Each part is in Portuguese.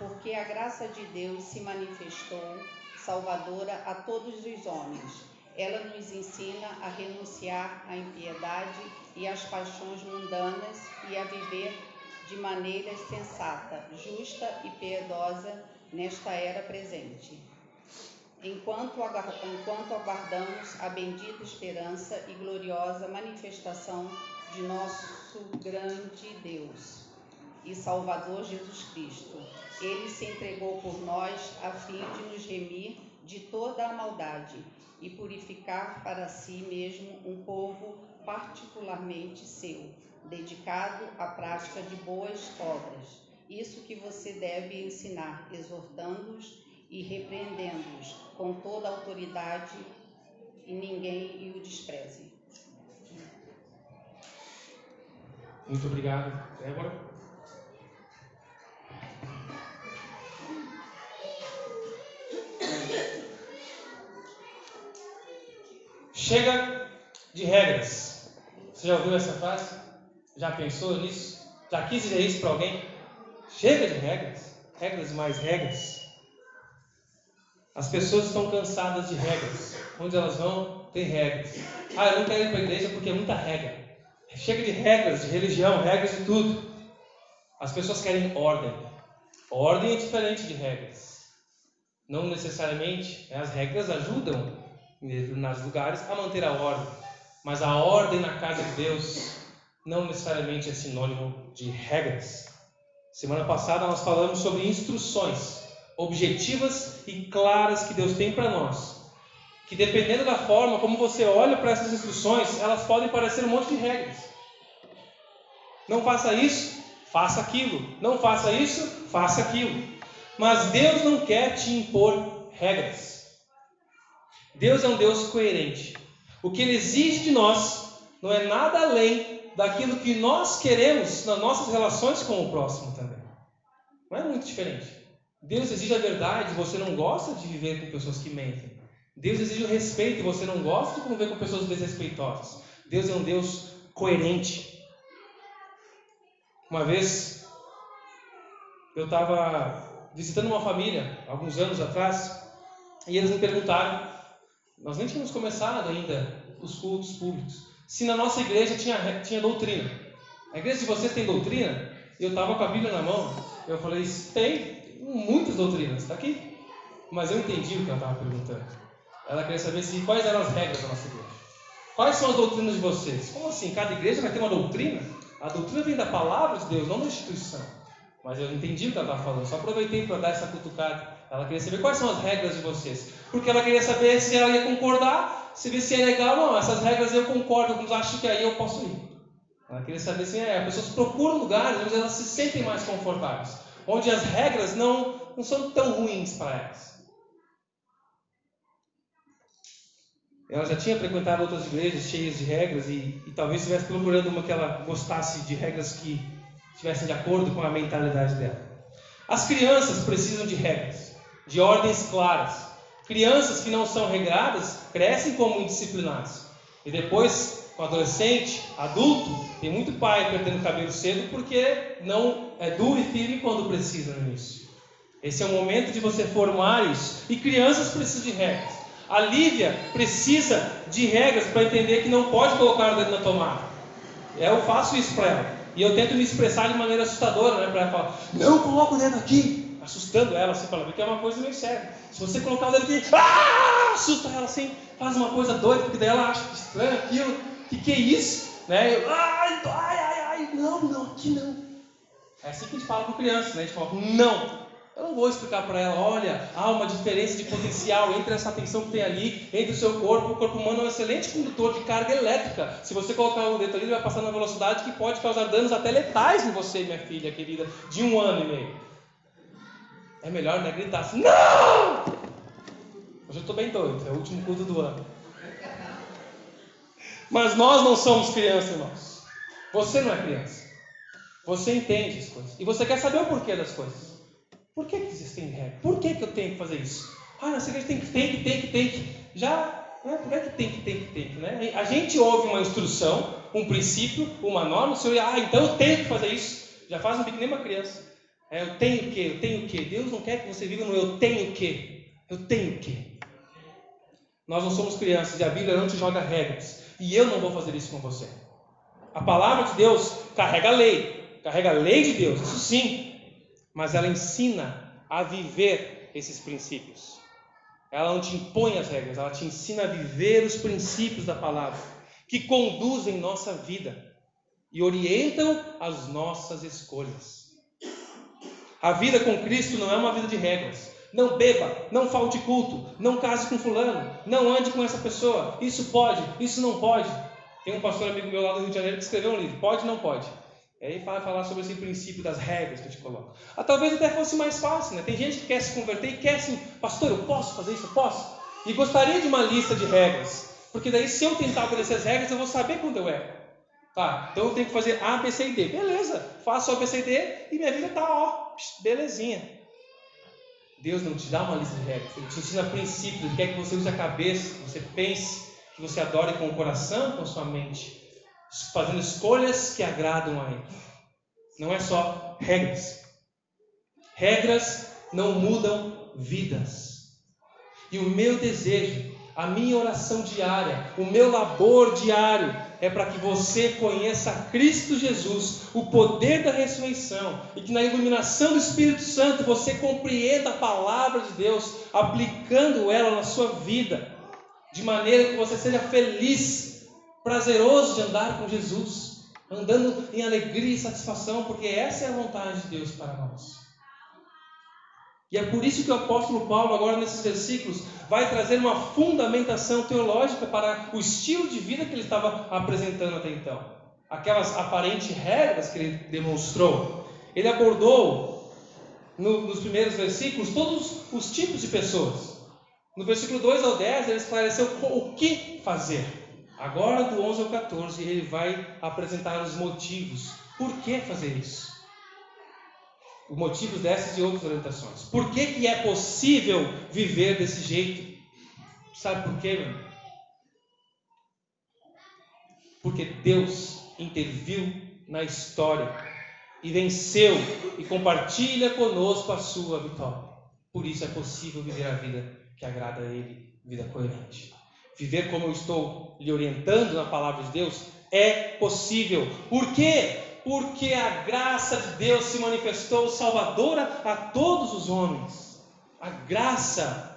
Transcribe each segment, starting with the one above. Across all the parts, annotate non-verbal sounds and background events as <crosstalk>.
porque a graça de Deus se manifestou salvadora a todos os homens. Ela nos ensina a renunciar à impiedade e às paixões mundanas e a viver de maneira sensata, justa e piedosa nesta era presente. Enquanto, aguardamos a bendita esperança e gloriosa manifestação de nosso grande Deus e Salvador Jesus Cristo. Ele se entregou por nós a fim de nos remir de toda a maldade e purificar para si mesmo um povo particularmente seu, dedicado à prática de boas obras. Isso que você deve ensinar, exortando-os e repreendendo-os com toda a autoridade e ninguém o despreze. Muito obrigado, Débora. Chega de regras. Você já ouviu essa frase? Já pensou nisso? Já quis dizer isso para alguém? Chega de regras. Regras mais regras. As pessoas estão cansadas de regras. Onde elas vão, tem regras. Ah, eu não quero ir para a igreja porque é muita regra. Chega de regras, de religião, regras de tudo. As pessoas querem ordem. Ordem é diferente de regras. Não necessariamente as regras ajudam em determinados lugares a manter a ordem, mas a ordem na casa de Deus não necessariamente é sinônimo de regras. Semana passada nós falamos sobre instruções objetivas e claras que Deus tem para nós. Que dependendo da forma como você olha para essas instruções, elas podem parecer um monte de regras. Não faça isso, faça aquilo. Não faça isso, faça aquilo. Mas Deus não quer te impor regras. Deus é um Deus coerente. O que Ele exige de nós não é nada além daquilo que nós queremos nas nossas relações com o próximo também. Não é muito diferente. Deus exige a verdade, você não gosta de viver com pessoas que mentem. Deus exige o respeito, você não gosta de conviver com pessoas desrespeitosas. Deus é um Deus coerente. Uma vez eu estava visitando uma família, alguns anos atrás, e eles me perguntaram, nós nem tínhamos começado ainda os cultos públicos, se na nossa igreja tinha, tinha doutrina. A igreja de vocês tem doutrina? Eu estava com a Bíblia na mão, eu falei, tem, muitas doutrinas, está aqui. Mas eu entendi o que ela estava perguntando. Ela queria saber se, quais eram as regras da nossa igreja. Quais são as doutrinas de vocês? Como assim? Cada igreja vai ter uma doutrina? A doutrina vem da palavra de Deus, não da instituição. Mas eu entendi o que ela estava falando, só aproveitei para dar essa cutucada. Ela queria saber quais são as regras de vocês. Porque ela queria saber se ela ia concordar, se se é legal ou não. Essas regras eu concordo, mas acho que aí eu posso ir. Ela queria saber se é, as pessoas procuram lugares onde elas se sentem mais confortáveis. Onde as regras não, não são tão ruins para elas. Ela já tinha frequentado outras igrejas cheias de regras e, e talvez estivesse procurando uma que ela gostasse de regras que estivessem de acordo com a mentalidade dela. As crianças precisam de regras, de ordens claras. Crianças que não são regradas crescem como indisciplinados. E depois, com adolescente, adulto, tem muito pai perdendo cabelo cedo porque não é duro e firme quando precisa no início. Esse é o momento de você formar isso. E crianças precisam de regras. A Lívia precisa de regras para entender que não pode colocar o dedo na tomada. Eu faço isso para ela. E eu tento me expressar de maneira assustadora, né? Para ela falar, não coloca o dedo aqui. Assustando ela assim, para ela ver que é uma coisa meio séria. Se você colocar o dedo aqui, ah! assusta ela assim, faz uma coisa doida, porque daí ela acha estranho aquilo. Que, que é isso? Né? Eu, ai, ai, ai, ai, não, não, aqui não. É assim que a gente fala com criança, né? A gente fala, não, eu não vou explicar para ela, olha, há uma diferença de potencial entre essa tensão que tem ali, entre o seu corpo. O corpo humano é um excelente condutor de carga elétrica. Se você colocar o dedo ali, ele vai passar na velocidade que pode causar danos até letais em você, minha filha querida, de um ano e meio. É melhor né, gritar assim, não! Hoje eu estou bem doido, é o último culto do ano. Mas nós não somos crianças, irmãos. Você não é criança. Você entende as coisas. E você quer saber o porquê das coisas. Por que, que existem regras? Por que, que eu tenho que fazer isso? Ah, na igreja tem que, tem que, tem que, tem que. Já, né? por que, que tem que, tem que, tem que, né? A gente ouve uma instrução, um princípio, uma norma, o senhor, ah, então eu tenho que fazer isso. Já faz um nem uma criança. É, eu tenho o quê? Eu tenho o quê? Deus não quer que você viva no eu tenho o quê? Eu tenho o quê? Nós não somos crianças e a Bíblia não te joga regras. E eu não vou fazer isso com você. A palavra de Deus carrega a lei, carrega a lei de Deus, isso sim, mas ela ensina a viver esses princípios. Ela não te impõe as regras, ela te ensina a viver os princípios da palavra, que conduzem nossa vida e orientam as nossas escolhas. A vida com Cristo não é uma vida de regras. Não beba, não falte culto, não case com fulano, não ande com essa pessoa. Isso pode, isso não pode. Tem um pastor amigo meu lá do Rio de Janeiro que escreveu um livro, pode não pode. E aí vai falar sobre esse princípio das regras que eu te coloco. Ah, talvez até fosse mais fácil, né? Tem gente que quer se converter e quer assim, pastor, eu posso fazer isso? Eu posso? E gostaria de uma lista de regras. Porque daí, se eu tentar obedecer as regras, eu vou saber quando eu erro. Tá, então eu tenho que fazer A, B, C e D. Beleza, faço A, B, C e D e minha vida tá, ó, belezinha. Deus não te dá uma lista de regras, Ele te ensina princípios, Ele quer que você use a cabeça, que você pense, que você adore com o coração, com a sua mente, fazendo escolhas que agradam a Ele. Não é só regras. Regras não mudam vidas. E o meu desejo, a minha oração diária, o meu labor diário é para que você conheça Cristo Jesus, o poder da ressurreição, e que na iluminação do Espírito Santo você compreenda a palavra de Deus, aplicando ela na sua vida, de maneira que você seja feliz, prazeroso de andar com Jesus, andando em alegria e satisfação, porque essa é a vontade de Deus para nós. E é por isso que o apóstolo Paulo, agora nesses versículos, vai trazer uma fundamentação teológica para o estilo de vida que ele estava apresentando até então. Aquelas aparentes regras que ele demonstrou. Ele abordou no, nos primeiros versículos todos os tipos de pessoas. No versículo 2 ao 10, ele esclareceu o que fazer. Agora, do 11 ao 14, ele vai apresentar os motivos. Por que fazer isso? Os motivos dessas e outras orientações. Por que, que é possível viver desse jeito? Sabe por quê, meu? Porque Deus interviu na história e venceu e compartilha conosco a sua vitória. Por isso é possível viver a vida que agrada a Ele, vida coerente. Viver como eu estou lhe orientando na palavra de Deus é possível. Por quê? Porque a graça de Deus se manifestou salvadora a todos os homens. A graça.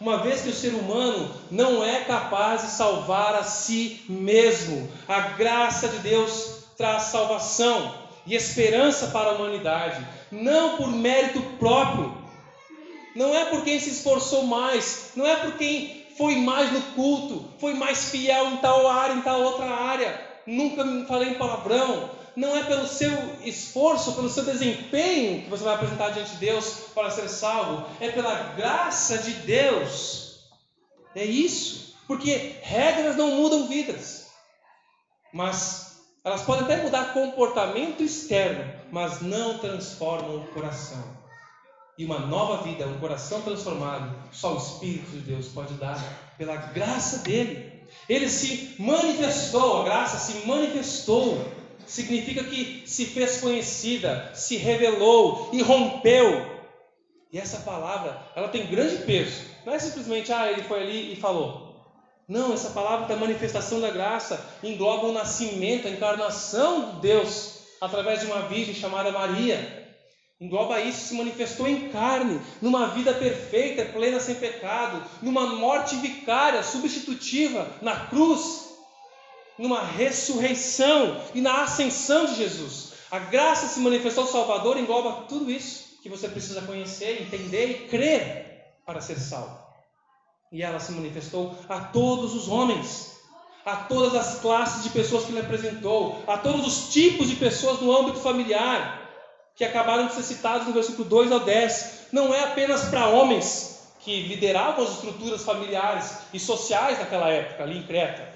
Uma vez que o ser humano não é capaz de salvar a si mesmo, a graça de Deus traz salvação e esperança para a humanidade, não por mérito próprio, não é por quem se esforçou mais, não é por quem foi mais no culto, foi mais fiel em tal área, em tal outra área, nunca falei palavrão, não é pelo seu esforço, pelo seu desempenho que você vai apresentar diante de Deus para ser salvo, é pela graça de Deus. É isso. Porque regras não mudam vidas, mas elas podem até mudar comportamento externo, mas não transformam o coração. E uma nova vida, um coração transformado, só o Espírito de Deus pode dar, pela graça dele. Ele se manifestou, a graça se manifestou significa que se fez conhecida, se revelou e rompeu. E essa palavra, ela tem grande peso. Não é simplesmente, ah, ele foi ali e falou. Não, essa palavra da manifestação da graça engloba o nascimento, a encarnação de Deus através de uma virgem chamada Maria. Engloba isso, se manifestou em carne, numa vida perfeita, plena, sem pecado, numa morte vicária, substitutiva, na cruz, numa ressurreição e na ascensão de Jesus. A graça se manifestou Salvador engloba tudo isso que você precisa conhecer, entender e crer para ser salvo. E ela se manifestou a todos os homens, a todas as classes de pessoas que ele apresentou, a todos os tipos de pessoas no âmbito familiar, que acabaram de ser citados no versículo 2 ao 10. Não é apenas para homens que lideravam as estruturas familiares e sociais naquela época, ali em Creta.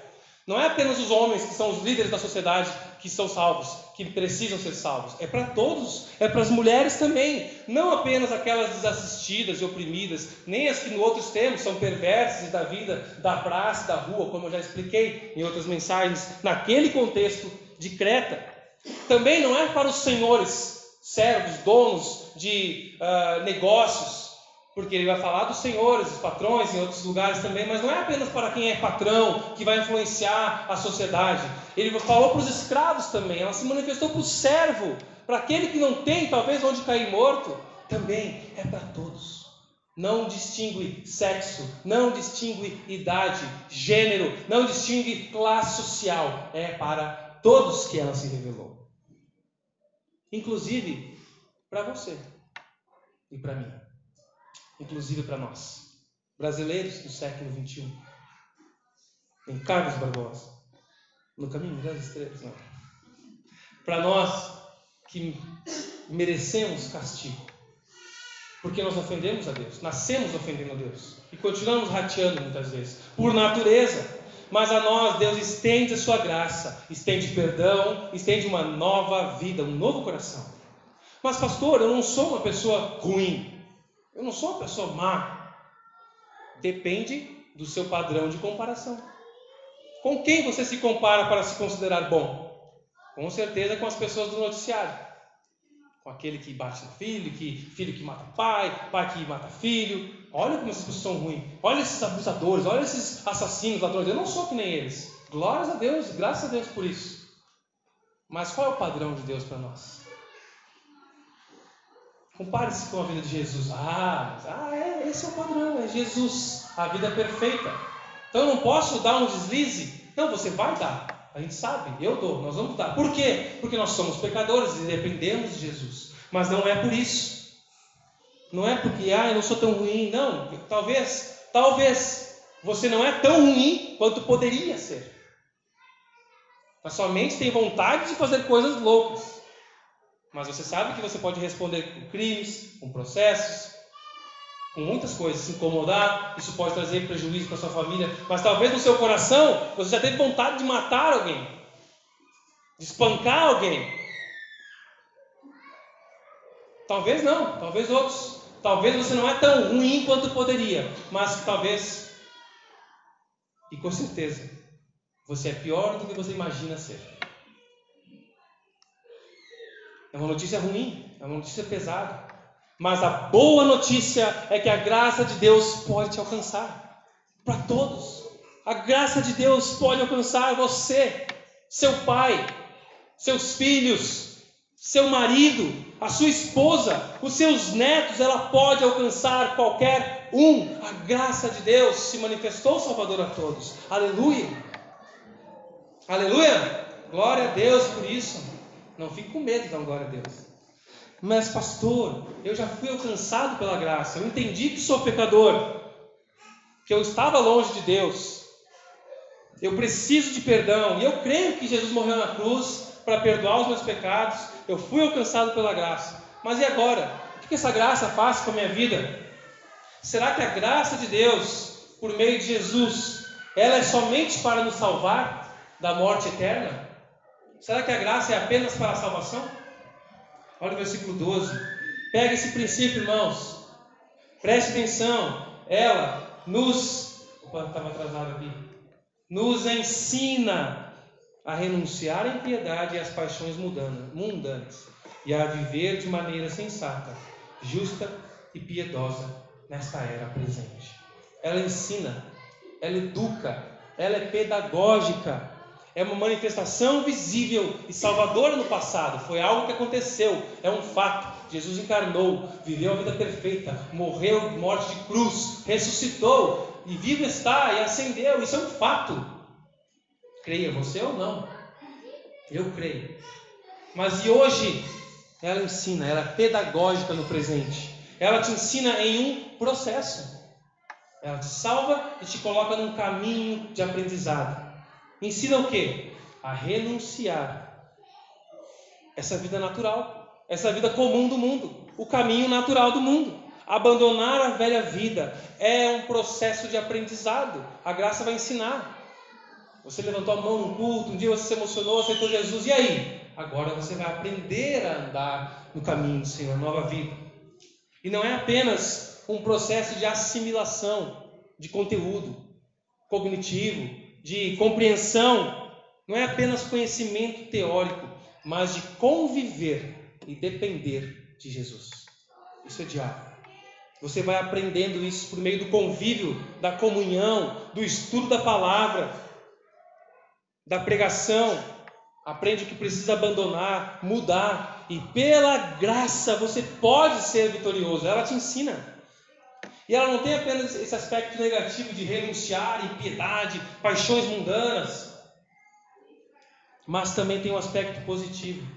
Não é apenas os homens que são os líderes da sociedade que são salvos, que precisam ser salvos. É para todos, é para as mulheres também. Não apenas aquelas desassistidas e oprimidas, nem as que no outros tempos são perversas da vida, da praça, da rua, como eu já expliquei em outras mensagens, naquele contexto de Creta. Também não é para os senhores servos, donos de uh, negócios, porque ele vai falar dos senhores, dos patrões em outros lugares também, mas não é apenas para quem é patrão que vai influenciar a sociedade. Ele falou para os escravos também, ela se manifestou para o servo, para aquele que não tem talvez onde cair morto, também é para todos. Não distingue sexo, não distingue idade, gênero, não distingue classe social, é para todos que ela se revelou. Inclusive para você e para mim inclusive para nós, brasileiros do século XXI. Em Carlos Barbosa, no caminho das estrelas, não. Para nós que merecemos castigo, porque nós ofendemos a Deus, nascemos ofendendo a Deus e continuamos rateando muitas vezes, por natureza. Mas a nós, Deus estende a sua graça, estende perdão, estende uma nova vida, um novo coração. Mas, pastor, eu não sou uma pessoa ruim. Eu não sou uma pessoa má. Depende do seu padrão de comparação. Com quem você se compara para se considerar bom? Com certeza com as pessoas do noticiário. Com aquele que bate no filho, que filho que mata pai, pai que mata filho. Olha como essas pessoas são ruins. Olha esses abusadores, olha esses assassinos, ladrões. Eu não sou que nem eles. Glórias a Deus, graças a Deus por isso. Mas qual é o padrão de Deus para nós? Compare-se com a vida de Jesus. Ah, ah é, esse é o padrão, é Jesus, a vida perfeita. Então eu não posso dar um deslize. Não, você vai dar. A gente sabe, eu dou, nós vamos dar. Por quê? Porque nós somos pecadores e dependemos de Jesus. Mas não é por isso. Não é porque, ah, eu não sou tão ruim. Não, talvez, talvez você não é tão ruim quanto poderia ser. Mas somente tem vontade de fazer coisas loucas. Mas você sabe que você pode responder com crimes, com processos, com muitas coisas, se incomodar, isso pode trazer prejuízo para sua família, mas talvez no seu coração você já teve vontade de matar alguém, de espancar alguém. Talvez não, talvez outros. Talvez você não é tão ruim quanto poderia, mas talvez, e com certeza, você é pior do que você imagina ser. É uma notícia ruim, é uma notícia pesada. Mas a boa notícia é que a graça de Deus pode te alcançar. Para todos. A graça de Deus pode alcançar você, seu pai, seus filhos, seu marido, a sua esposa, os seus netos, ela pode alcançar qualquer um. A graça de Deus se manifestou Salvador a todos. Aleluia. Aleluia. Glória a Deus por isso. Não fique com medo de dar glória a Deus. Mas, pastor, eu já fui alcançado pela graça. Eu entendi que sou pecador. Que eu estava longe de Deus. Eu preciso de perdão. E eu creio que Jesus morreu na cruz para perdoar os meus pecados. Eu fui alcançado pela graça. Mas e agora? O que essa graça faz com a minha vida? Será que a graça de Deus, por meio de Jesus, ela é somente para nos salvar da morte eterna? Será que a graça é apenas para a salvação? Olha o versículo 12. Pega esse princípio, irmãos. Preste atenção. Ela nos. Opa, estava atrasado aqui. Nos ensina a renunciar à impiedade e às paixões mundanas e a viver de maneira sensata, justa e piedosa nesta era presente. Ela ensina, ela educa, ela é pedagógica é uma manifestação visível e salvadora no passado. Foi algo que aconteceu, é um fato. Jesus encarnou, viveu a vida perfeita, morreu morte de cruz, ressuscitou e vivo está e ascendeu. Isso é um fato. Creia você ou não? Eu creio. Mas e hoje? Ela ensina, ela é pedagógica no presente. Ela te ensina em um processo. Ela te salva e te coloca num caminho de aprendizado. Ensina o quê? A renunciar essa vida natural, essa vida comum do mundo, o caminho natural do mundo. Abandonar a velha vida é um processo de aprendizado. A graça vai ensinar. Você levantou a mão no culto, um dia você se emocionou, aceitou Jesus, e aí? Agora você vai aprender a andar no caminho do Senhor, nova vida. E não é apenas um processo de assimilação de conteúdo cognitivo, de compreensão, não é apenas conhecimento teórico, mas de conviver e depender de Jesus. Isso é diário. Você vai aprendendo isso por meio do convívio, da comunhão, do estudo da palavra, da pregação. Aprende que precisa abandonar, mudar, e pela graça você pode ser vitorioso. Ela te ensina. E ela não tem apenas esse aspecto negativo de renunciar, impiedade, paixões mundanas, mas também tem um aspecto positivo.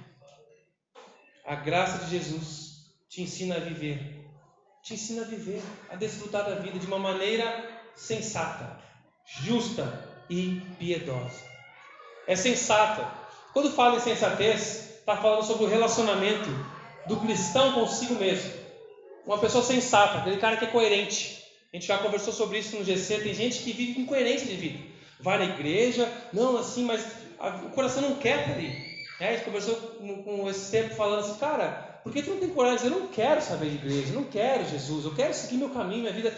A graça de Jesus te ensina a viver, te ensina a viver, a desfrutar da vida de uma maneira sensata, justa e piedosa. É sensata. Quando fala em sensatez, está falando sobre o relacionamento do cristão consigo mesmo uma pessoa sensata, aquele cara que é coerente. A gente já conversou sobre isso no GC. Tem gente que vive com incoerência de vida. Vai na igreja, não assim, mas a, o coração não quer ali. É, a gente conversou com, com esse tempo falando assim, cara, por que tu não tem coragem eu não quero saber de igreja, eu não quero Jesus, eu quero seguir meu caminho, minha vida.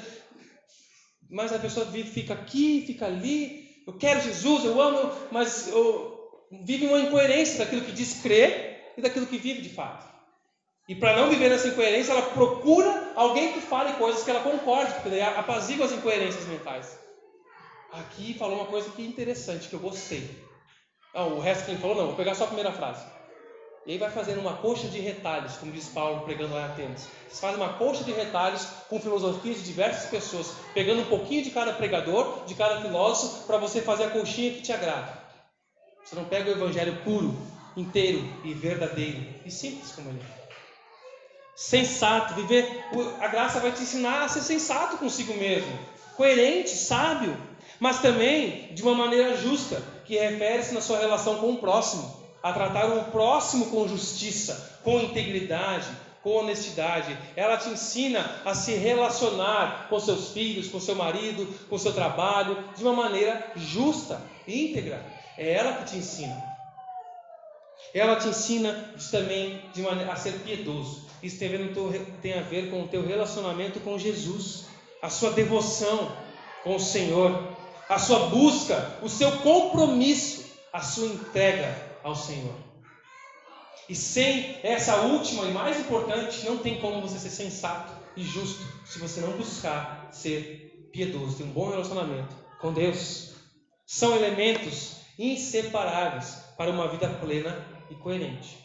Mas a pessoa vive, fica aqui, fica ali, eu quero Jesus, eu amo, mas eu, vive uma incoerência daquilo que diz crer e daquilo que vive de fato. E para não viver nessa incoerência, ela procura alguém que fale coisas que ela concorde, porque daí apazigua as incoerências mentais. Aqui falou uma coisa que é interessante, que eu gostei. Não, o resto que ele falou, não, vou pegar só a primeira frase. E aí vai fazendo uma coxa de retalhos, como diz Paulo pregando lá em Atenas. Vocês fazem uma coxa de retalhos com filosofias de diversas pessoas, pegando um pouquinho de cada pregador, de cada filósofo, para você fazer a coxinha que te agrada. Você não pega o evangelho puro, inteiro e verdadeiro e simples como ele é sensato, viver. A graça vai te ensinar a ser sensato consigo mesmo, coerente, sábio, mas também de uma maneira justa, que refere-se na sua relação com o próximo, a tratar o próximo com justiça, com integridade, com honestidade. Ela te ensina a se relacionar com seus filhos, com seu marido, com seu trabalho, de uma maneira justa, íntegra. É ela que te ensina. Ela te ensina também a ser piedoso. Isso tem a, ver, tem a ver com o teu relacionamento com Jesus, a sua devoção com o Senhor, a sua busca, o seu compromisso, a sua entrega ao Senhor. E sem essa última e mais importante, não tem como você ser sensato e justo se você não buscar ser piedoso, ter um bom relacionamento com Deus. São elementos inseparáveis para uma vida plena e coerente.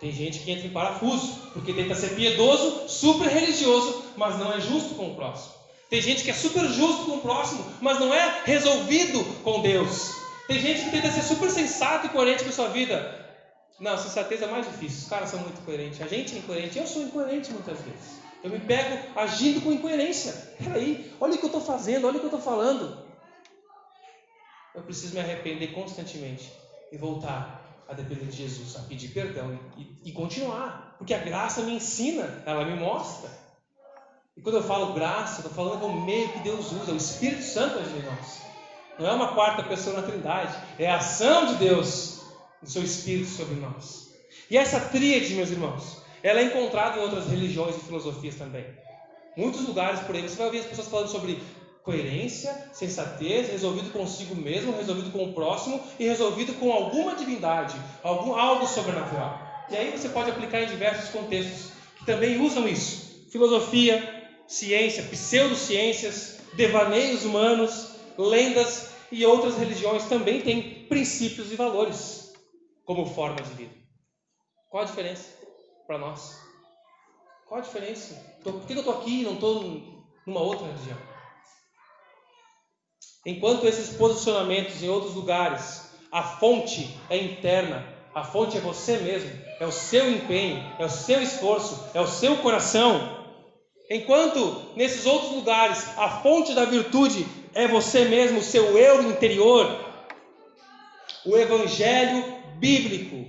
Tem gente que entra em parafuso, porque tenta ser piedoso, super religioso, mas não é justo com o próximo. Tem gente que é super justo com o próximo, mas não é resolvido com Deus. Tem gente que tenta ser super sensato e coerente com a sua vida. Não, sensatez é mais difícil. Os caras são muito coerentes. A gente é incoerente. Eu sou incoerente muitas vezes. Eu me pego agindo com incoerência. Peraí, olha o que eu estou fazendo, olha o que eu estou falando. Eu preciso me arrepender constantemente e voltar a depender de Jesus, a pedir perdão e, e, continuar. Porque a graça me ensina, ela me mostra. E quando eu falo graça, eu estou falando é o meio que Deus usa, o Espírito Santo em nós. Não é uma quarta pessoa na Trindade, é a ação de Deus, do seu Espírito sobre nós. E essa tríade, meus irmãos, ela é encontrada em outras religiões e filosofias também. Muitos lugares por aí você vai ouvir as pessoas falando sobre coerência, sensatez, resolvido consigo mesmo, resolvido com o próximo e resolvido com alguma divindade, algum algo sobrenatural. E aí você pode aplicar em diversos contextos que também usam isso: filosofia, ciência, pseudociências, devaneios humanos, lendas e outras religiões também têm princípios e valores como forma de vida. Qual a diferença para nós? Qual a diferença? Por que eu estou aqui e não estou numa outra religião? Enquanto esses posicionamentos em outros lugares, a fonte é interna, a fonte é você mesmo, é o seu empenho, é o seu esforço, é o seu coração. Enquanto nesses outros lugares a fonte da virtude é você mesmo, o seu eu interior, o Evangelho bíblico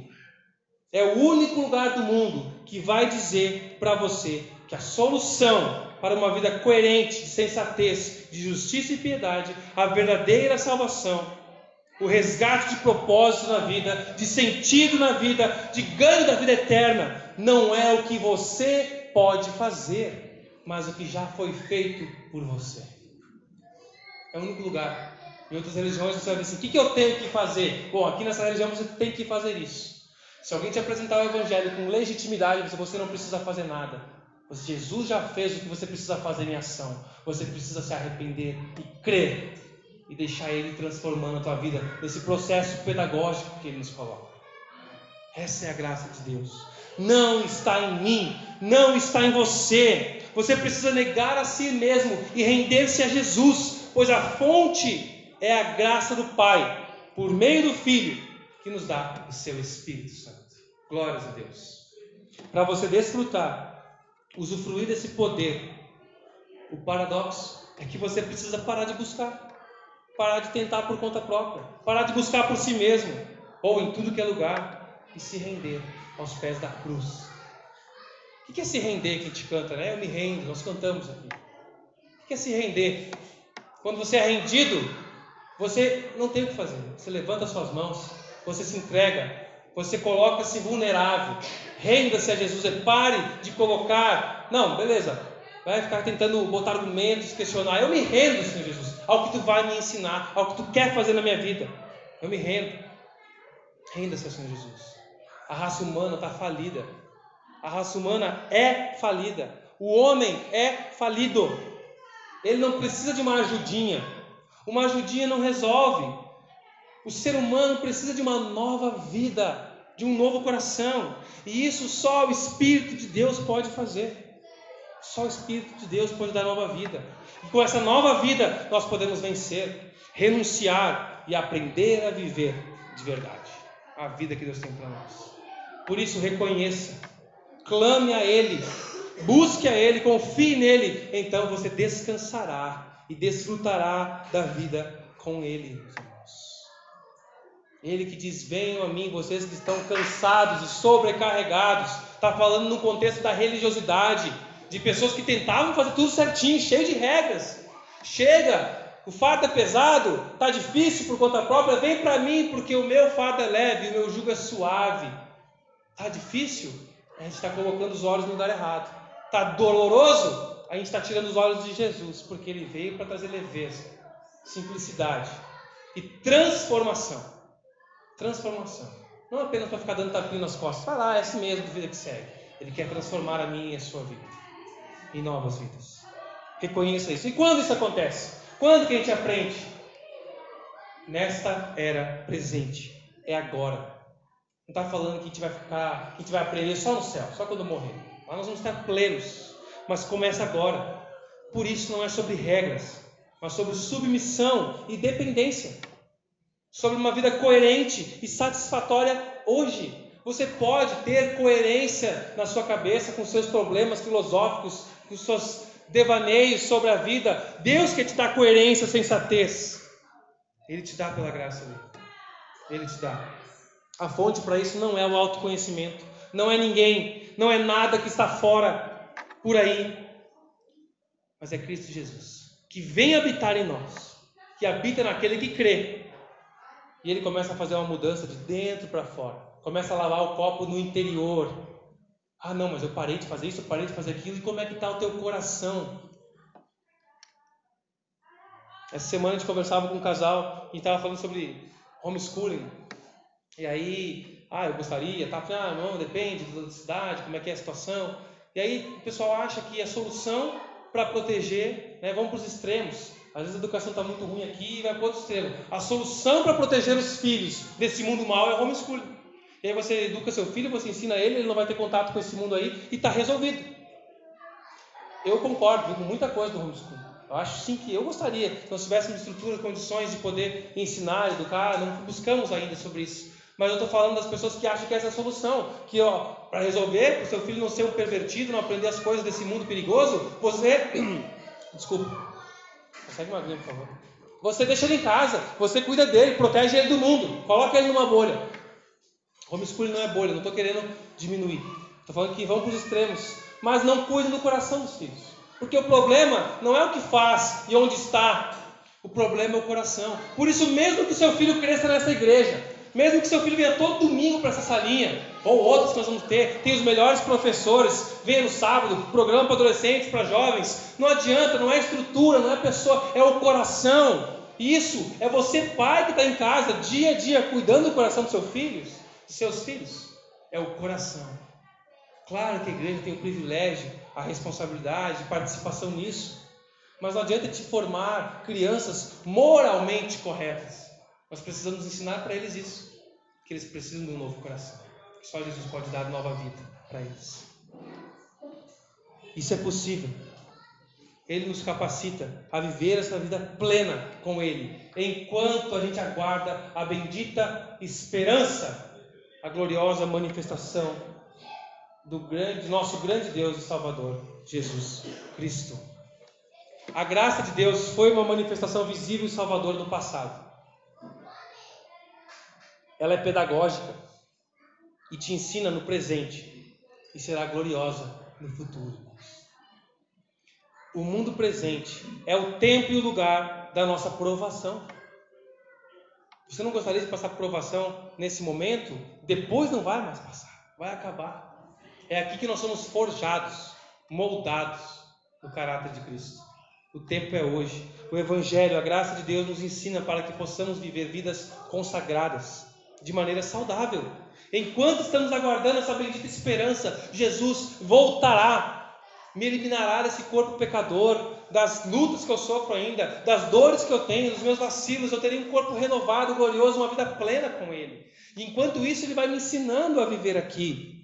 é o único lugar do mundo que vai dizer para você que a solução para uma vida coerente, de sensatez, de justiça e piedade, a verdadeira salvação, o resgate de propósito na vida, de sentido na vida, de ganho da vida eterna, não é o que você pode fazer, mas o que já foi feito por você. É o único lugar. Em outras religiões você vai dizer assim: o que, eu tenho que fazer? Bom, aqui nessa religião você tem que fazer isso. Se alguém te apresentar o Evangelho com legitimidade, você não precisa fazer nada. Jesus já fez o que você precisa fazer em ação. Você precisa se arrepender e crer e deixar Ele transformando a tua vida nesse processo pedagógico que Ele nos coloca. Essa é a graça de Deus. Não está em mim, não está em você. Você precisa negar a si mesmo e render-se a Jesus, pois a fonte é a graça do Pai, por meio do Filho, que nos dá o seu Espírito Santo. Glórias a Deus. Para você desfrutar, usufruir desse poder, o paradoxo é que você precisa parar de buscar, parar de tentar por conta própria, parar de buscar por si mesmo, ou em tudo que é lugar, e se render aos pés da cruz. O que é se render que a gente canta, né? Eu me rendo, nós cantamos aqui. O que é se render? Quando você é rendido, você não tem o que fazer. Você levanta suas mãos, você se entrega, você coloca-se vulnerável. Renda-se a Jesus. E pare de colocar. Não, beleza. Vai ficar tentando botar argumentos, questionar. Eu me rendo, Senhor Jesus, ao que tu vai me ensinar, ao que tu quer fazer na minha vida. Eu me rendo. Renda-se Senhor Jesus. A raça humana está falida. A raça humana é falida. O homem é falido. Ele não precisa de uma ajudinha. Uma ajudinha não resolve. O ser humano precisa de uma nova vida, de um novo coração. E isso só o Espírito de Deus pode fazer. Só o Espírito de Deus pode dar nova vida. E com essa nova vida nós podemos vencer, renunciar e aprender a viver de verdade a vida que Deus tem para nós. Por isso, reconheça, clame a Ele, busque a Ele, confie nele, então você descansará e desfrutará da vida com Ele. Ele que diz: Venham a mim, vocês que estão cansados e sobrecarregados. Está falando no contexto da religiosidade, de pessoas que tentavam fazer tudo certinho, cheio de regras. Chega, o fardo é pesado, está difícil por conta própria, vem para mim, porque o meu fardo é leve, o meu jugo é suave. Está difícil? A gente está colocando os olhos no lugar errado. Está doloroso? A gente está tirando os olhos de Jesus, porque ele veio para trazer leveza, simplicidade e transformação transformação. Não apenas para ficar dando tapinha nas costas. Vai lá, é assim mesmo, vida que segue. Ele quer transformar a minha e a sua vida em novas vidas. Reconheça isso. E quando isso acontece? Quando que a gente aprende? Nesta era presente. É agora. Não está falando que a gente vai ficar, que a gente vai aprender só no céu, só quando morrer. Lá nós vamos estar plenos. Mas começa agora. Por isso não é sobre regras, mas sobre submissão e dependência sobre uma vida coerente e satisfatória hoje. Você pode ter coerência na sua cabeça com seus problemas filosóficos, com seus devaneios sobre a vida. Deus quer te dar coerência, sensatez. Ele te dá pela graça dele. Ele te dá. A fonte para isso não é o autoconhecimento, não é ninguém, não é nada que está fora por aí, mas é Cristo Jesus, que vem habitar em nós, que habita naquele que crê e ele começa a fazer uma mudança de dentro para fora. Começa a lavar o copo no interior. Ah, não, mas eu parei de fazer isso, eu parei de fazer aquilo. E como é que está o teu coração? Essa semana a gente conversava com um casal e estava falando sobre homeschooling. E aí, ah, eu gostaria, tá? Ah, não, depende da cidade, como é que é a situação. E aí o pessoal acha que a solução para proteger, né, vamos para os extremos. Às vezes a educação está muito ruim aqui e vai para outro extremo. A solução para proteger os filhos desse mundo mal é homeschooling. E aí você educa seu filho, você ensina ele, ele não vai ter contato com esse mundo aí e está resolvido. Eu concordo com muita coisa do homeschooling. Eu acho sim que eu gostaria que nós tivéssemos estrutura, condições de poder ensinar, educar, não buscamos ainda sobre isso. Mas eu estou falando das pessoas que acham que essa é a solução. Que para resolver, para o seu filho não ser um pervertido, não aprender as coisas desse mundo perigoso, você. <clears throat> Desculpa. Consegue uma aguinha, por favor? Você deixa ele em casa, você cuida dele, protege ele do mundo, coloca ele numa bolha. Homeschooling não é bolha, não estou querendo diminuir. Estou falando que vão para os extremos, mas não cuidem do coração dos filhos. Porque o problema não é o que faz e onde está, o problema é o coração. Por isso, mesmo que seu filho cresça nessa igreja, mesmo que seu filho venha todo domingo para essa salinha, ou outros que nós vamos ter, tem os melhores professores, venha no sábado, programa para adolescentes, para jovens. Não adianta, não é estrutura, não é pessoa, é o coração. Isso é você, pai, que está em casa, dia a dia, cuidando do coração dos seus filhos, de seus filhos. é o coração. Claro que a igreja tem o privilégio, a responsabilidade, a participação nisso. Mas não adianta te formar crianças moralmente corretas. Nós precisamos ensinar para eles isso, que eles precisam de um novo coração, que só Jesus pode dar nova vida para eles. Isso é possível. Ele nos capacita a viver essa vida plena com Ele, enquanto a gente aguarda a bendita esperança, a gloriosa manifestação do grande, nosso grande Deus e Salvador, Jesus Cristo. A graça de Deus foi uma manifestação visível e salvadora no passado. Ela é pedagógica e te ensina no presente e será gloriosa no futuro. O mundo presente é o tempo e o lugar da nossa provação. Você não gostaria de passar provação nesse momento? Depois não vai mais passar, vai acabar. É aqui que nós somos forjados, moldados no caráter de Cristo. O tempo é hoje. O Evangelho, a graça de Deus nos ensina para que possamos viver vidas consagradas de maneira saudável. Enquanto estamos aguardando essa bendita esperança, Jesus voltará, me eliminará desse corpo pecador, das lutas que eu sofro ainda, das dores que eu tenho, dos meus vacilos. Eu terei um corpo renovado, glorioso, uma vida plena com Ele. E enquanto isso, Ele vai me ensinando a viver aqui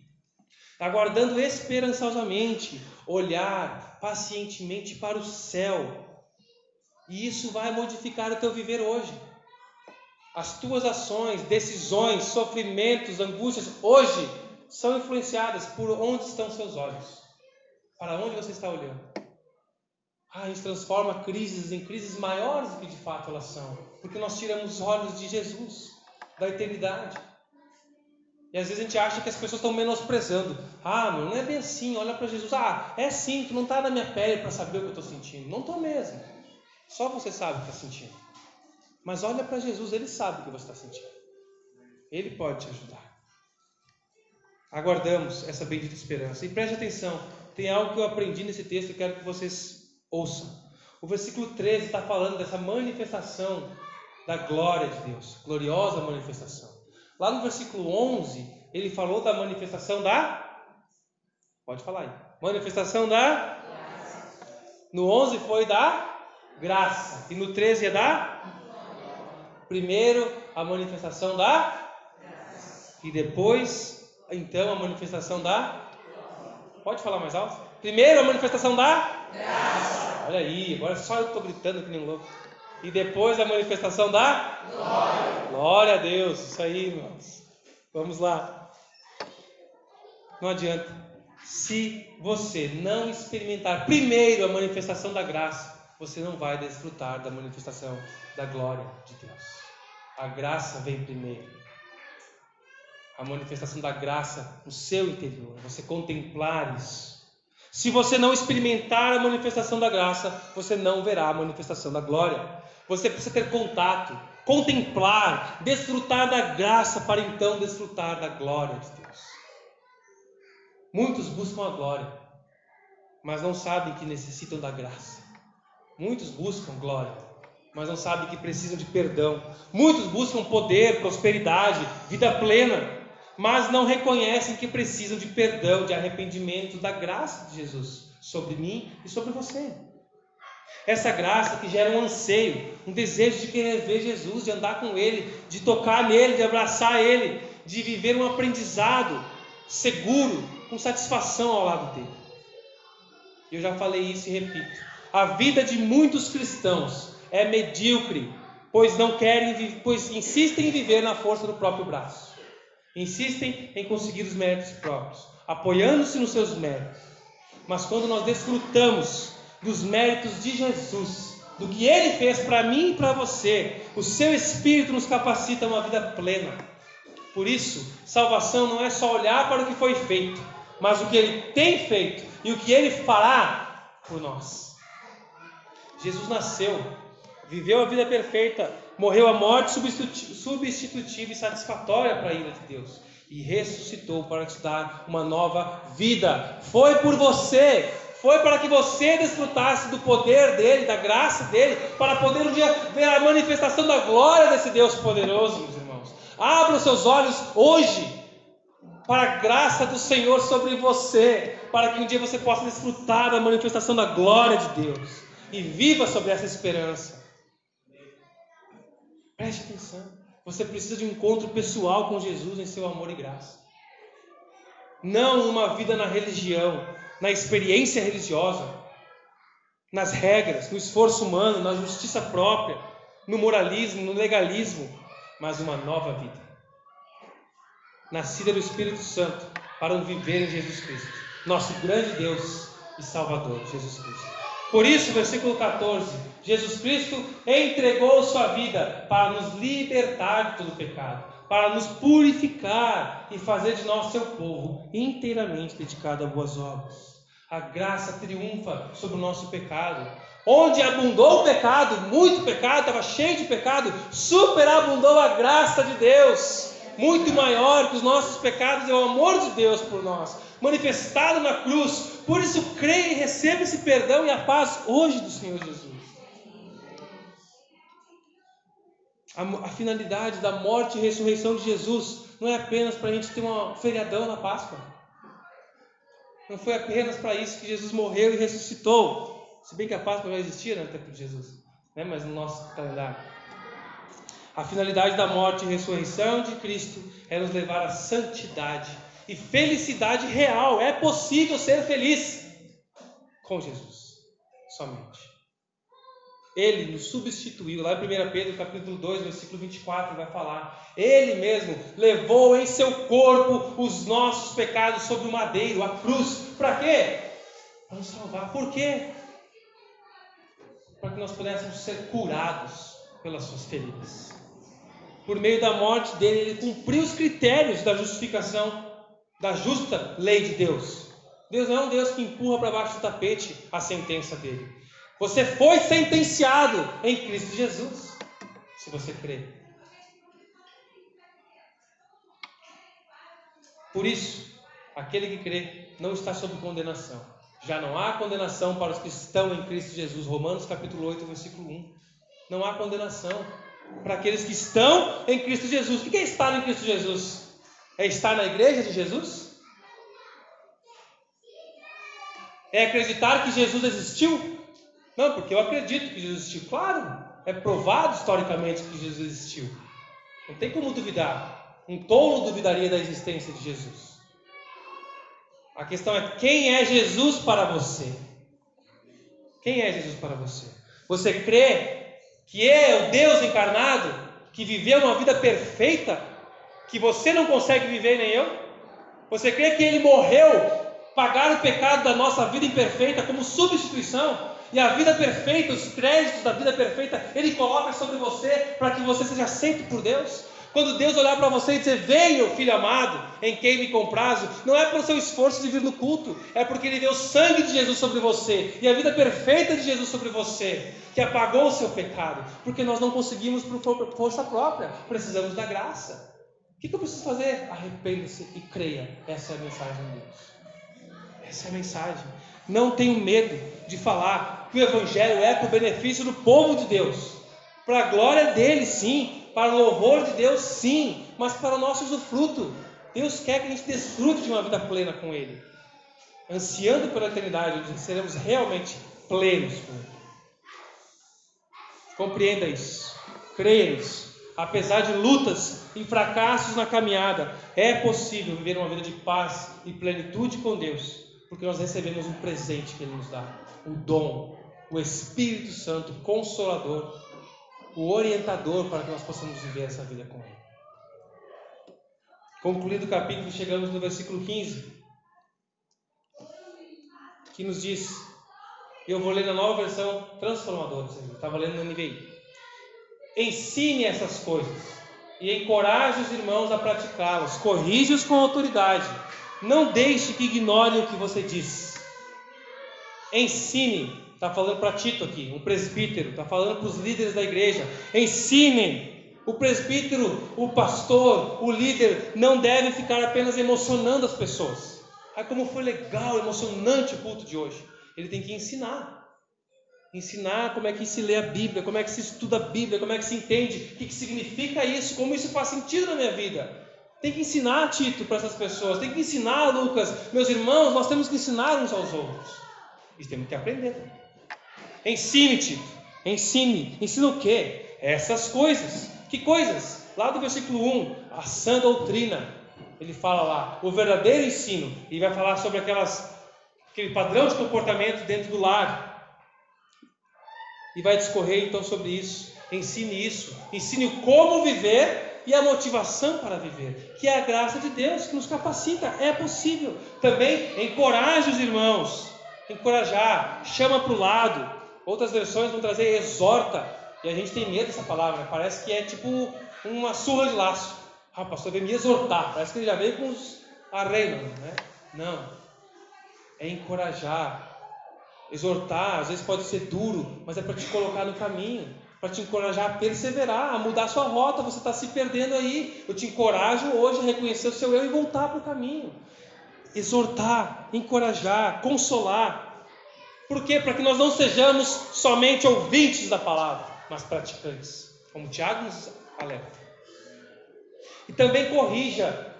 aguardando esperançosamente, olhar pacientemente para o céu. E isso vai modificar o teu viver hoje. As tuas ações, decisões, sofrimentos, angústias, hoje são influenciadas por onde estão seus olhos. Para onde você está olhando? Ah, isso transforma crises em crises maiores do que de fato elas são, porque nós tiramos os olhos de Jesus, da eternidade. E às vezes a gente acha que as pessoas estão menosprezando. Ah, não é bem assim, olha para Jesus. Ah, é sim, tu não está na minha pele para saber o que eu estou sentindo. Não estou mesmo. Só você sabe o que está sentindo. Mas olha para Jesus, ele sabe o que você está sentindo. Ele pode te ajudar. Aguardamos essa bendita esperança. E preste atenção, tem algo que eu aprendi nesse texto e quero que vocês ouçam. O versículo 13 está falando dessa manifestação da glória de Deus, gloriosa manifestação. Lá no versículo 11, ele falou da manifestação da. Pode falar aí. Manifestação da. No 11 foi da graça. E no 13 é da. Primeiro, a manifestação da. E depois, então, a manifestação da. Pode falar mais alto? Primeiro, a manifestação da. Graça. Olha aí, agora só eu estou gritando que nem louco. E depois a manifestação da glória. Glória a Deus. Isso aí, irmãos. Vamos lá. Não adianta. Se você não experimentar primeiro a manifestação da graça, você não vai desfrutar da manifestação da glória de Deus. A graça vem primeiro. A manifestação da graça no seu interior, você contemplar isso. Se você não experimentar a manifestação da graça, você não verá a manifestação da glória. Você precisa ter contato, contemplar, desfrutar da graça para então desfrutar da glória de Deus. Muitos buscam a glória, mas não sabem que necessitam da graça. Muitos buscam glória, mas não sabem que precisam de perdão. Muitos buscam poder, prosperidade, vida plena, mas não reconhecem que precisam de perdão, de arrependimento, da graça de Jesus sobre mim e sobre você. Essa graça que gera um anseio, um desejo de querer ver Jesus, de andar com Ele, de tocar nele, de abraçar Ele, de viver um aprendizado seguro, com satisfação ao lado dele. Eu já falei isso e repito. A vida de muitos cristãos é medíocre, pois não querem, pois insistem em viver na força do próprio braço. Insistem em conseguir os méritos próprios, apoiando-se nos seus méritos. Mas quando nós desfrutamos dos méritos de Jesus, do que Ele fez para mim e para você. O seu Espírito nos capacita a uma vida plena. Por isso, salvação não é só olhar para o que foi feito, mas o que Ele tem feito e o que Ele fará por nós. Jesus nasceu, viveu a vida perfeita, morreu a morte substitutiva e satisfatória para a ira de Deus e ressuscitou para te dar uma nova vida. Foi por você, foi para que você desfrutasse do poder dele, da graça dele, para poder um dia ver a manifestação da glória desse Deus poderoso, meus irmãos. Abra os seus olhos hoje para a graça do Senhor sobre você, para que um dia você possa desfrutar da manifestação da glória de Deus e viva sobre essa esperança. Preste atenção. Você precisa de um encontro pessoal com Jesus em seu amor e graça. Não uma vida na religião, na experiência religiosa, nas regras, no esforço humano, na justiça própria, no moralismo, no legalismo, mas uma nova vida. Nascida do Espírito Santo para um viver em Jesus Cristo, nosso grande Deus e Salvador, Jesus Cristo. Por isso, versículo 14: Jesus Cristo entregou sua vida para nos libertar de todo pecado, para nos purificar e fazer de nós seu povo inteiramente dedicado a boas obras. A graça triunfa sobre o nosso pecado. Onde abundou o pecado, muito pecado, estava cheio de pecado, superabundou a graça de Deus muito maior que os nossos pecados é o amor de Deus por nós, manifestado na cruz. Por isso, creia e receba esse perdão e a paz hoje do Senhor Jesus. A, a finalidade da morte e ressurreição de Jesus não é apenas para a gente ter um feriadão na Páscoa. Não foi apenas para isso que Jesus morreu e ressuscitou. Se bem que a Páscoa já existia no tempo de Jesus, né? mas no nosso calendário. A finalidade da morte e ressurreição de Cristo é nos levar à santidade e felicidade real. É possível ser feliz com Jesus, somente. Ele nos substituiu. Lá em 1 Pedro, capítulo 2, versículo 24, vai falar. Ele mesmo levou em seu corpo os nossos pecados sobre o madeiro, a cruz. Para quê? Para nos salvar. Por quê? Para que nós pudéssemos ser curados pelas suas feridas por meio da morte dele, ele cumpriu os critérios da justificação, da justa lei de Deus. Deus não é um Deus que empurra para baixo do tapete a sentença dele. Você foi sentenciado em Cristo Jesus, se você crê. Por isso, aquele que crê não está sob condenação. Já não há condenação para os que estão em Cristo Jesus. Romanos capítulo 8, versículo 1. Não há condenação para aqueles que estão em Cristo Jesus. O que é estar em Cristo Jesus? É estar na igreja de Jesus? É acreditar que Jesus existiu? Não, porque eu acredito que Jesus existiu. Claro, é provado historicamente que Jesus existiu. Não tem como duvidar. Um tolo duvidaria da existência de Jesus. A questão é quem é Jesus para você? Quem é Jesus para você? Você crê que é o Deus encarnado, que viveu uma vida perfeita, que você não consegue viver nem eu? Você crê que ele morreu, pagar o pecado da nossa vida imperfeita como substituição? E a vida perfeita, os créditos da vida perfeita, ele coloca sobre você para que você seja aceito por Deus? Quando Deus olhar para você e dizer: meu filho amado, em quem me comprazo, não é pelo seu esforço de vir no culto, é porque Ele deu o sangue de Jesus sobre você e a vida perfeita de Jesus sobre você, que apagou o seu pecado, porque nós não conseguimos por força própria, precisamos da graça. O que eu preciso fazer? Arrependa-se e creia. Essa é a mensagem de Deus. Essa é a mensagem. Não tenho medo de falar que o Evangelho é para o benefício do povo de Deus, para a glória dele, sim, para o louvor de Deus, sim, mas para o nosso usufruto. Deus quer que a gente desfrute de uma vida plena com Ele, ansiando pela eternidade, onde seremos realmente plenos com Ele. Compreenda isso, creia nisso. Apesar de lutas e fracassos na caminhada, é possível viver uma vida de paz e plenitude com Deus, porque nós recebemos um presente que Ele nos dá, o dom, o Espírito Santo Consolador o orientador para que nós possamos viver essa vida com Ele. Concluído o capítulo, chegamos no versículo 15, que nos diz, eu vou ler na nova versão transformadora, estava lendo no NVI. Ensine essas coisas e encoraje os irmãos a praticá-las, corrige-os com autoridade, não deixe que ignorem o que você diz. Ensine Está falando para Tito aqui, um presbítero, está falando para os líderes da igreja. Ensinem. O presbítero, o pastor, o líder não deve ficar apenas emocionando as pessoas. Ah, como foi legal, emocionante o culto de hoje. Ele tem que ensinar. Ensinar como é que se lê a Bíblia, como é que se estuda a Bíblia, como é que se entende, o que, que significa isso, como isso faz sentido na minha vida. Tem que ensinar, Tito, para essas pessoas. Tem que ensinar, Lucas. Meus irmãos, nós temos que ensinar uns aos outros. E temos que aprender. Ensine, Tito. Ensine. Ensina o quê? Essas coisas. Que coisas? Lá do versículo 1, a sã doutrina. Ele fala lá, o verdadeiro ensino. E vai falar sobre aquelas, aquele padrão de comportamento dentro do lar. E vai discorrer então sobre isso. Ensine isso. Ensine como viver e a motivação para viver, que é a graça de Deus que nos capacita. É possível. Também encoraje os irmãos. Encorajar, chama para o lado. Outras versões vão trazer exorta. E a gente tem medo dessa palavra. Né? Parece que é tipo uma surra de laço. Ah, o pastor veio me exortar. Parece que ele já veio com os arreios, né? Não. É encorajar. Exortar, às vezes pode ser duro, mas é para te colocar no caminho, para te encorajar a perseverar, a mudar a sua rota. Você está se perdendo aí. Eu te encorajo hoje a reconhecer o seu eu e voltar para o caminho. Exortar, encorajar, consolar. Por quê? Para que nós não sejamos somente ouvintes da palavra, mas praticantes. Como Tiago nos alerta. E também corrija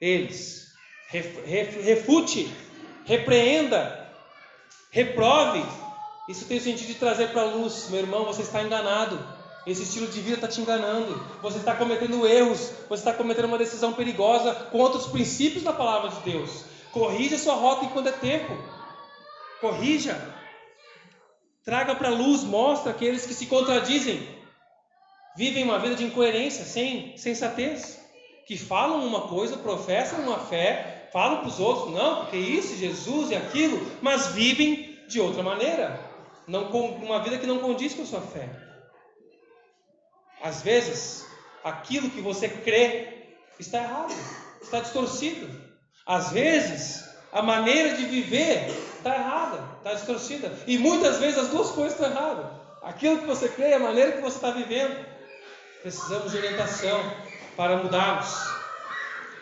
eles, refute, repreenda, reprove. Isso tem o sentido de trazer para a luz, meu irmão, você está enganado. Esse estilo de vida está te enganando. Você está cometendo erros. Você está cometendo uma decisão perigosa contra os princípios da palavra de Deus. Corrija sua rota enquanto é tempo. Corrija. Traga para a luz, mostra aqueles que se contradizem vivem uma vida de incoerência, sem sensatez, que falam uma coisa, professam uma fé, falam para os outros, não, porque isso, Jesus e aquilo, mas vivem de outra maneira, não uma vida que não condiz com a sua fé. Às vezes, aquilo que você crê está errado, está distorcido. Às vezes, a maneira de viver está errada, está distorcida. E muitas vezes as duas coisas estão erradas. Aquilo que você crê e a maneira que você está vivendo. Precisamos de orientação para mudarmos.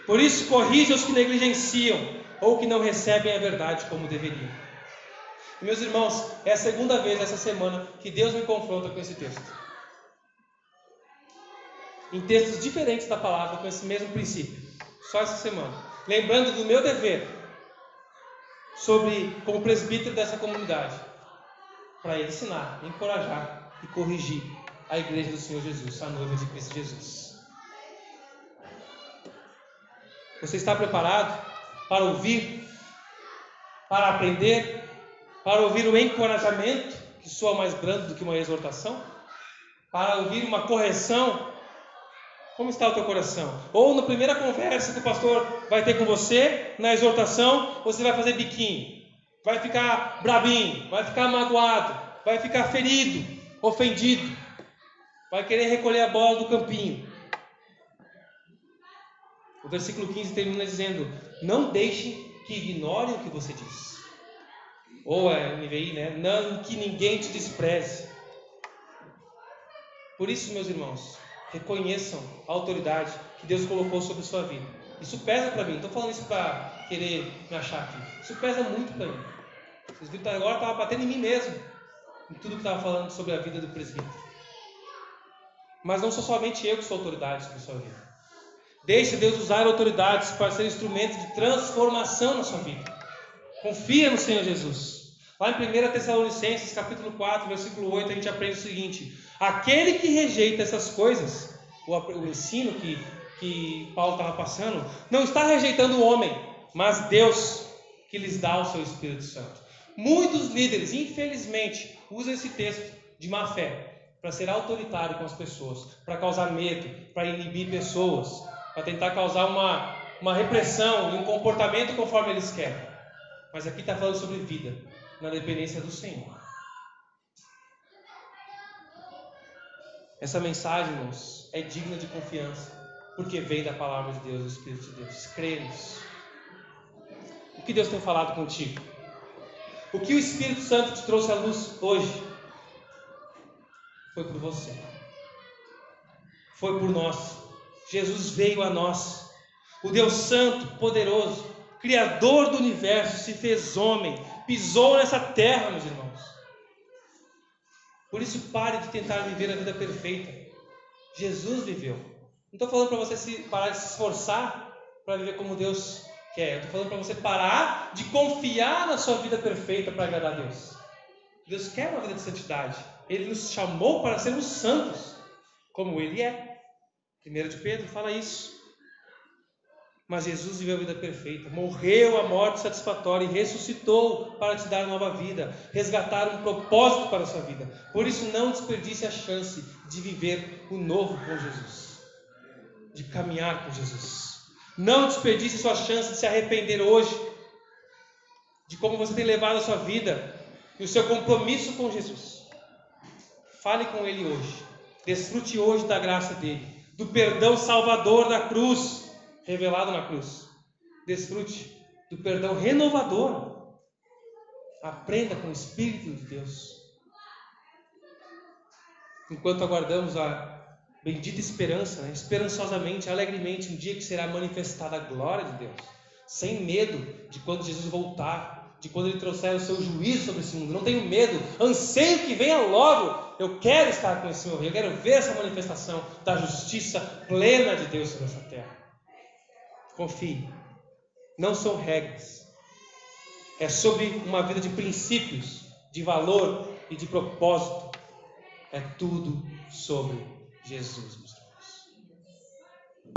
Por isso, corrija os que negligenciam ou que não recebem a verdade como deveriam. meus irmãos, é a segunda vez essa semana que Deus me confronta com esse texto. Em textos diferentes da palavra, com esse mesmo princípio. Só essa semana. Lembrando do meu dever sobre como presbítero dessa comunidade, para ensinar, encorajar e corrigir a igreja do Senhor Jesus, a noiva de Cristo Jesus. Você está preparado para ouvir, para aprender, para ouvir o encorajamento, que soa mais brando do que uma exortação? Para ouvir uma correção? Como está o teu coração? Ou na primeira conversa que o pastor vai ter com você, na exortação, você vai fazer biquinho, vai ficar brabinho, vai ficar magoado, vai ficar ferido, ofendido vai querer recolher a bola do campinho. O versículo 15 termina dizendo: Não deixe que ignore o que você diz. Ou é NVI, né? Não que ninguém te despreze. Por isso, meus irmãos, reconheçam a autoridade que Deus colocou sobre sua vida. Isso pesa para mim. Não estou falando isso para querer me achar aqui. Isso pesa muito para mim. Vocês viram que agora estava batendo em mim mesmo. Em tudo que estava falando sobre a vida do presbítero. Mas não sou somente eu que sou autoridade sobre sua vida. Deixe Deus usar autoridades para ser instrumento de transformação na sua vida. Confia no Senhor Jesus. Lá em 1 Tessalonicenses, capítulo 4, versículo 8, a gente aprende o seguinte: Aquele que rejeita essas coisas, o, ensino que, que Paulo estava passando, não está rejeitando o homem, mas Deus que lhes dá o seu Espírito Santo. Muitos líderes, infelizmente, usam esse texto de má fé para ser autoritário com as pessoas, para causar medo, para inibir pessoas, para tentar causar uma, uma repressão e um comportamento conforme eles querem. Mas aqui está falando sobre vida, na dependência do Senhor. Essa mensagem, irmãos, é digna de confiança, porque vem da palavra de Deus, do Espírito de Deus. Cremos. O que Deus tem falado contigo? O que o Espírito Santo te trouxe à luz hoje? foi por você. Foi por nós. Jesus veio a nós. O Deus Santo, poderoso, Criador do universo, se fez homem, pisou nessa terra, meus irmãos. Por isso, pare de tentar viver a vida perfeita. Jesus viveu. Não estou falando para você se parar de se esforçar para viver como Deus quer. Estou falando para você parar de confiar na sua vida perfeita para agradar a Deus. Deus quer uma vida de santidade. Ele nos chamou para sermos santos, como Ele é. Primeiro de Pedro fala isso. Mas Jesus viveu a vida perfeita, morreu a morte satisfatória e ressuscitou para te dar nova vida, resgatar um propósito para a sua vida. Por isso, não desperdice a chance de viver o novo com Jesus, de caminhar com Jesus. Não desperdice sua chance de se arrepender hoje, de como você tem levado a sua vida e o seu compromisso com Jesus. Fale com Ele hoje, desfrute hoje da graça dele, do perdão salvador da cruz revelado na cruz. Desfrute do perdão renovador. Aprenda com o Espírito de Deus. Enquanto aguardamos a bendita esperança, né? esperançosamente, alegremente, um dia que será manifestada a glória de Deus, sem medo de quando Jesus voltar, de quando Ele trouxer o seu juízo sobre esse mundo. Não tenho medo, anseio que venha logo. Eu quero estar com esse meu rei, eu quero ver essa manifestação da justiça plena de Deus sobre essa terra. Confie. Não são regras. É sobre uma vida de princípios, de valor e de propósito. É tudo sobre Jesus,